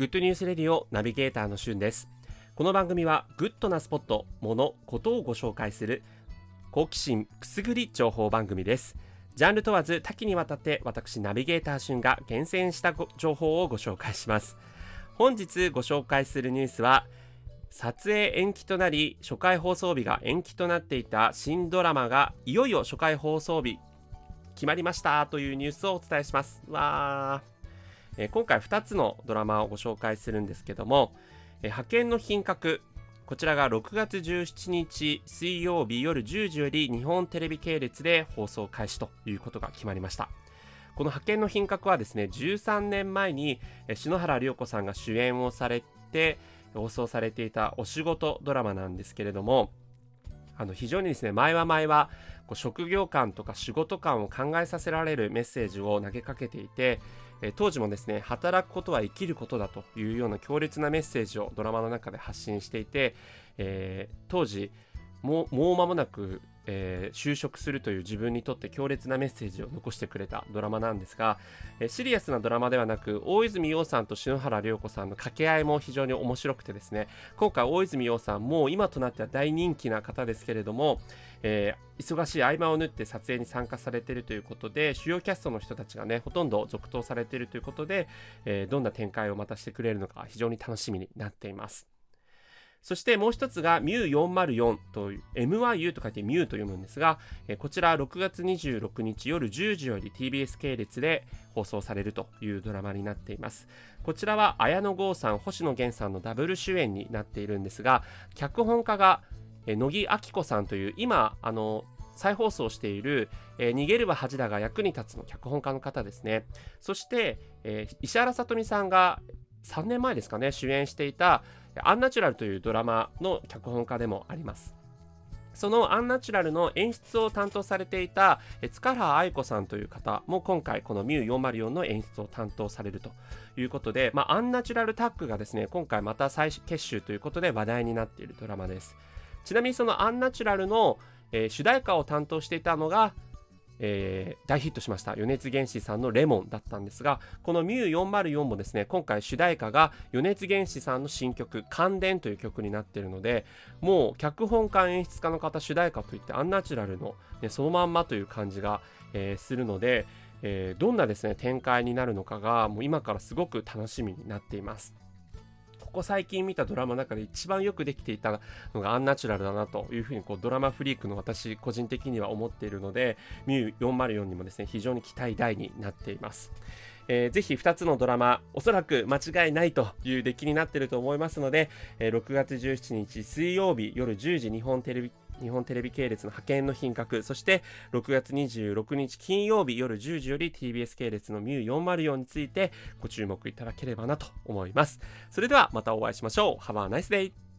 Good News Radio ナビゲーターのしゅんです。この番組はグッドなスポット、もの、ことをご紹介する好奇心くすぐり情報番組です。ジャンル問わず多岐にわたって私ナビゲーターしゅんが厳選した情報をご紹介します。本日ご紹介するニュースは撮影延期となり初回放送日が延期となっていた新ドラマがいよいよ初回放送日決まりましたというニュースをお伝えします。わー、え、今回2つのドラマをご紹介するんですけども、えー、派遣の品格こちらが6月17日水曜日夜10時より日本テレビ系列で放送開始ということが決まりました。この派遣の品格はですね13年前に篠原涼子さんが主演をされて放送されていたお仕事ドラマなんですけれどもあの非常にですね前は前は職業観とか仕事観を考えさせられるメッセージを投げかけていて当時もですね働くことは生きることだというような強烈なメッセージをドラマの中で発信していて、えー、当時もう間もなくえー、就職するという自分にとって強烈なメッセージを残してくれたドラマなんですが、えー、シリアスなドラマではなく大泉洋さんと篠原涼子さんの掛け合いも非常に面白くてですね今回大泉洋さんもう今となっては大人気な方ですけれども、えー、忙しい合間を縫って撮影に参加されているということで主要キャストの人たちがねほとんど続投されているということで、えどんな展開をまたしてくれるのか非常に楽しみになっています。そしてもう一つが MU404 という MYU と書いて MU と読むんですが、こちら6月26日夜10時より TBS 系列で放送されるというドラマになっています。こちらは綾野剛さん、星野源さんのダブル主演になっているんですが、脚本家が乃木明子さんという今、あの、再放送している、えー、逃げるは恥だが役に立つの脚本家の方ですね。そして、えー、石原さとみさんが3年前ですかね、主演していたアンナチュラルというドラマの脚本家でもあります。そのアンナチュラルの演出を担当されていた塚原愛子さんという方も今回このミュー404の演出を担当されるということで、まあ、アンナチュラルタッグがですね今回また再結集ということで話題になっているドラマですちなみにそのアンナチュラルの、えー、主題歌を担当していたのがえー、大ヒットしました余熱原子さんのレモンだったんですがこのミュー404もですね今回主題歌が余熱原子さんの新曲「感電」という曲になっているのでもう脚本家演出家の方主題歌といってアンナチュラルの、ね、そのまんまという感じが、えー、するので、えー、どんなですね展開になるのかがもう今からすごく楽しみになっています。ここ最近見たドラマの中で一番よくできていたのがアンナチュラルだなというふうにこうドラマフリークの私個人的には思っているのでミュー404にもですね非常に期待大になっています。えー、ぜひ2つのドラマ、おそらく間違いないという出来になっていると思いますので、えー、6月17日水曜日夜10時日本テレビ日本テレビ系列の派遣の品格、そして6月26日金曜日夜10時より TBS 系列のミュー404についてご注目いただければなと思います。それではまたお会いしましょう。Have a nice day!